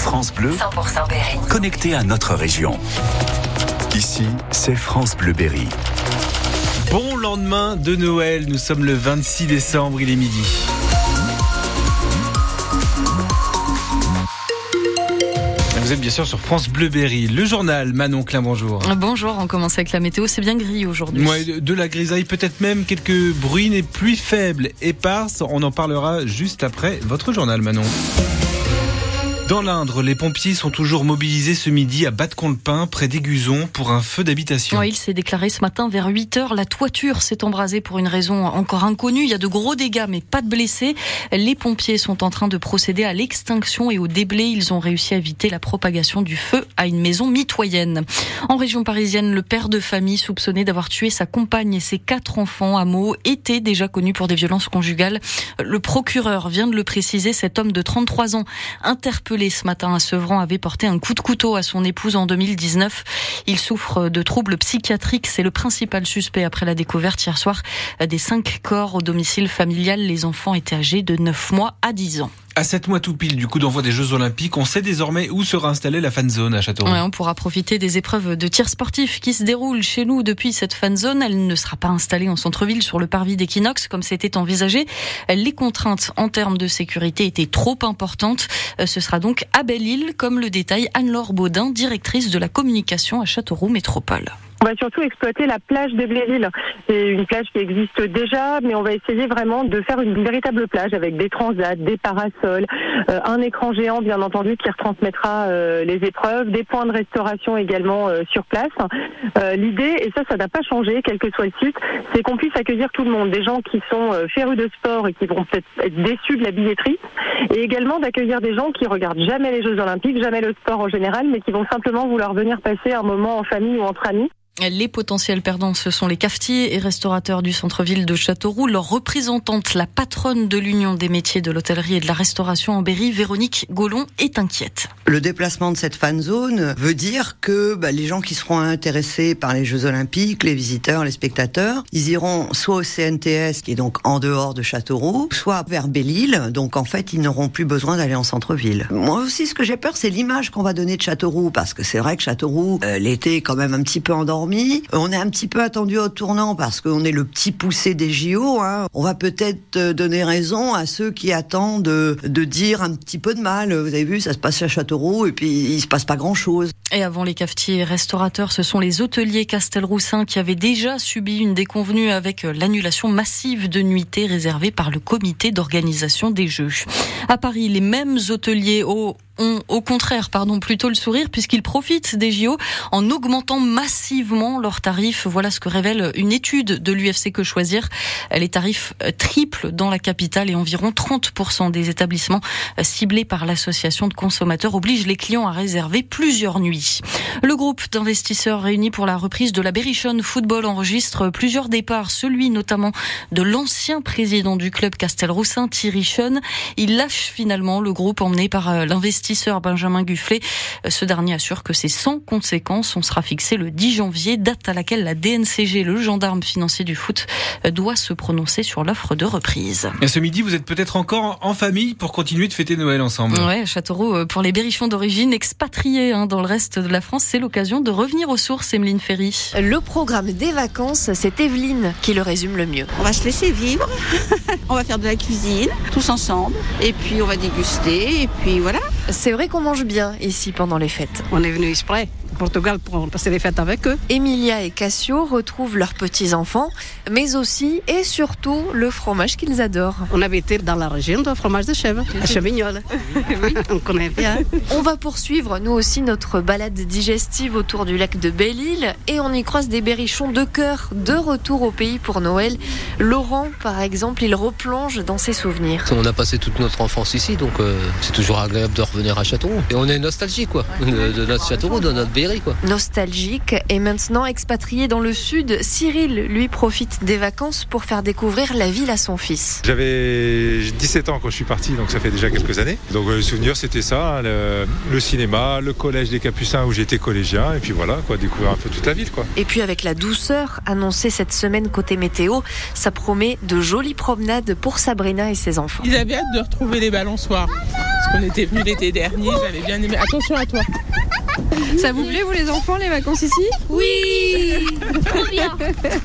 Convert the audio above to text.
France Bleu, 100% Berry. connecté à notre région. Ici, c'est France Bleu Berry. Bon lendemain de Noël, nous sommes le 26 décembre, il est midi. Vous êtes bien sûr sur France Bleu Berry, le journal Manon Klein, bonjour. Bonjour, on commence avec la météo, c'est bien gris aujourd'hui. Ouais, de- de la grisaille, peut-être même quelques bruines et pluies faibles, éparses. On en parlera juste après votre journal, Manon. Dans l'Indre, les pompiers sont toujours mobilisés ce midi à Batteconlepin, près d'Aiguzon, pour un feu d'habitation. Il s'est déclaré ce matin vers 8 heures. La toiture s'est embrasée pour une raison encore inconnue. Il y a de gros dégâts, mais pas de blessés. Les pompiers sont en train de procéder à l'extinction et au déblai. Ils ont réussi à éviter la propagation du feu à une maison mitoyenne. En région parisienne, le père de famille soupçonné d'avoir tué sa compagne et ses quatre enfants à Meaux était déjà connu pour des violences conjugales. Le procureur vient de le préciser. Cet homme de 33 ans, interpellé ce matin à Sevran, avait porté un coup de couteau à son épouse en 2019. Il souffre de troubles psychiatriques. C'est le principal suspect après la découverte hier soir des cinq corps au domicile familial. Les enfants étaient âgés de 9 mois à 10 ans. À 7 mois tout pile du coup d'envoi des Jeux Olympiques, on sait désormais où sera installée la fan zone à Châteauroux. On pourra profiter des épreuves de tir sportif qui se déroulent chez nous depuis cette fan zone. Elle ne sera pas installée en centre-ville sur le parvis d'Equinox comme c'était envisagé. Les contraintes en termes de sécurité étaient trop importantes. Euh, Ce sera donc à Belle-Île, comme le détaille Anne-Laure Baudin, directrice de la communication à Châteauroux Métropole. On va surtout exploiter la plage de Bléville. C'est une plage qui existe déjà, mais on va essayer vraiment de faire une véritable plage avec des transats, des parasols, euh, un écran géant bien entendu qui retransmettra euh, les épreuves, des points de restauration également euh, sur place. L'idée, et ça, ça n'a pas changé, quel que soit le site, c'est qu'on puisse accueillir tout le monde, des gens qui sont férus de sport et qui vont peut-être être déçus de la billetterie, et également d'accueillir des gens qui regardent jamais les Jeux Olympiques, jamais le sport en général, mais qui vont simplement vouloir venir passer un moment en famille ou entre amis. Les potentiels perdants, ce sont les cafetiers et restaurateurs du centre-ville de Châteauroux. Leur représentante, la patronne de l'Union des métiers de l'hôtellerie et de la restauration en Berry, Véronique Gaulon, est inquiète. Le déplacement de cette fan zone veut dire que bah, les gens qui seront intéressés par les Jeux Olympiques, les visiteurs, les spectateurs, ils iront soit au CNTS, qui est donc en dehors de Châteauroux, soit vers Belle-Île. Donc en fait, ils n'auront plus besoin d'aller en centre-ville. Moi aussi, ce que j'ai peur, c'est l'image qu'on va donner de Châteauroux, parce que c'est vrai que Châteauroux, euh, l'été est quand même un petit peu endormi. On est un petit peu attendu au tournant parce qu'on est le petit poussé des JO. Hein. On va peut-être euh, donner raison à ceux qui attendent de, dire un petit peu de mal. Vous avez vu, ça se passe à Châteauroux et puis il se passe pas grand-chose. Et avant les cafetiers et restaurateurs, ce sont les hôteliers Castelroussin qui avaient déjà subi une déconvenue avec l'annulation massive de nuitées réservées par le comité d'organisation des Jeux. À Paris, les mêmes hôteliers au ont au contraire, pardon, plutôt le sourire puisqu'ils profitent des JO en augmentant massivement leurs tarifs. Voilà ce que révèle une étude de l'UFC Que Choisir. Les tarifs triplent dans la capitale et environ 30% des établissements ciblés par l'association de consommateurs obligent les clients à réserver plusieurs nuits. Le groupe d'investisseurs réunis pour la reprise de la Berrichonne Football enregistre plusieurs départs, celui notamment de l'ancien président du club Castelroussin, Thierry Schoen. Il lâche finalement le groupe emmené par l'investisseur Benjamin Gufflet. Ce dernier assure que c'est sans conséquence. On sera fixé le 10 janvier, date à laquelle la DNCG, le gendarme financier du foot, doit se prononcer sur l'offre de reprise. Et ce midi, vous êtes peut-être encore en famille pour continuer de fêter Noël ensemble. Ouais, Châteauroux, pour les berrichons d'origine expatriés hein, dans le reste de la France, c'est l'occasion de revenir aux sources, Emeline Ferry. Le programme des vacances, c'est Evelyne qui le résume le mieux. On va se laisser vivre, on va faire de la cuisine, tous ensemble, et puis on va déguster, et puis voilà. C'est vrai qu'on mange bien ici pendant les fêtes. On est venu exprès. Portugal pour passer les fêtes avec eux. Emilia et Cassio retrouvent leurs petits-enfants, mais aussi et surtout le fromage qu'ils adorent. On avait été dans la région de fromage de chèvre, à Chevignol. oui, on connaît bien. On va poursuivre, nous aussi, notre balade digestive autour du lac de Belle-Île et on y croise des berrichons de cœur, de retour au pays pour Noël. Laurent, par exemple, il replonge dans ses souvenirs. On a passé toute notre enfance ici, donc euh, c'est toujours agréable de revenir à Châteauroux. Et on est nostalgique, quoi, de, de notre Châteauroux, de notre Berry. Quoi. Nostalgique et maintenant expatrié dans le sud, Cyril, lui, profite des vacances pour faire découvrir la ville à son fils. J'avais 17 ans quand je suis parti, donc ça fait déjà quelques années. Donc le souvenir, c'était ça, le, le, cinéma, le collège des Capucins où j'étais collégien, et puis voilà, quoi, découvrir un peu toute la ville. Quoi. Et puis avec la douceur annoncée cette semaine côté météo, ça promet de jolies promenades pour Sabrina et ses enfants. Ils avaient hâte de retrouver les balançoires. Parce qu'on était venu l'été dernier, j'avais bien aimé. Attention à toi. Ça vous plaît, vous les enfants, les vacances ici? Oui. Trop bien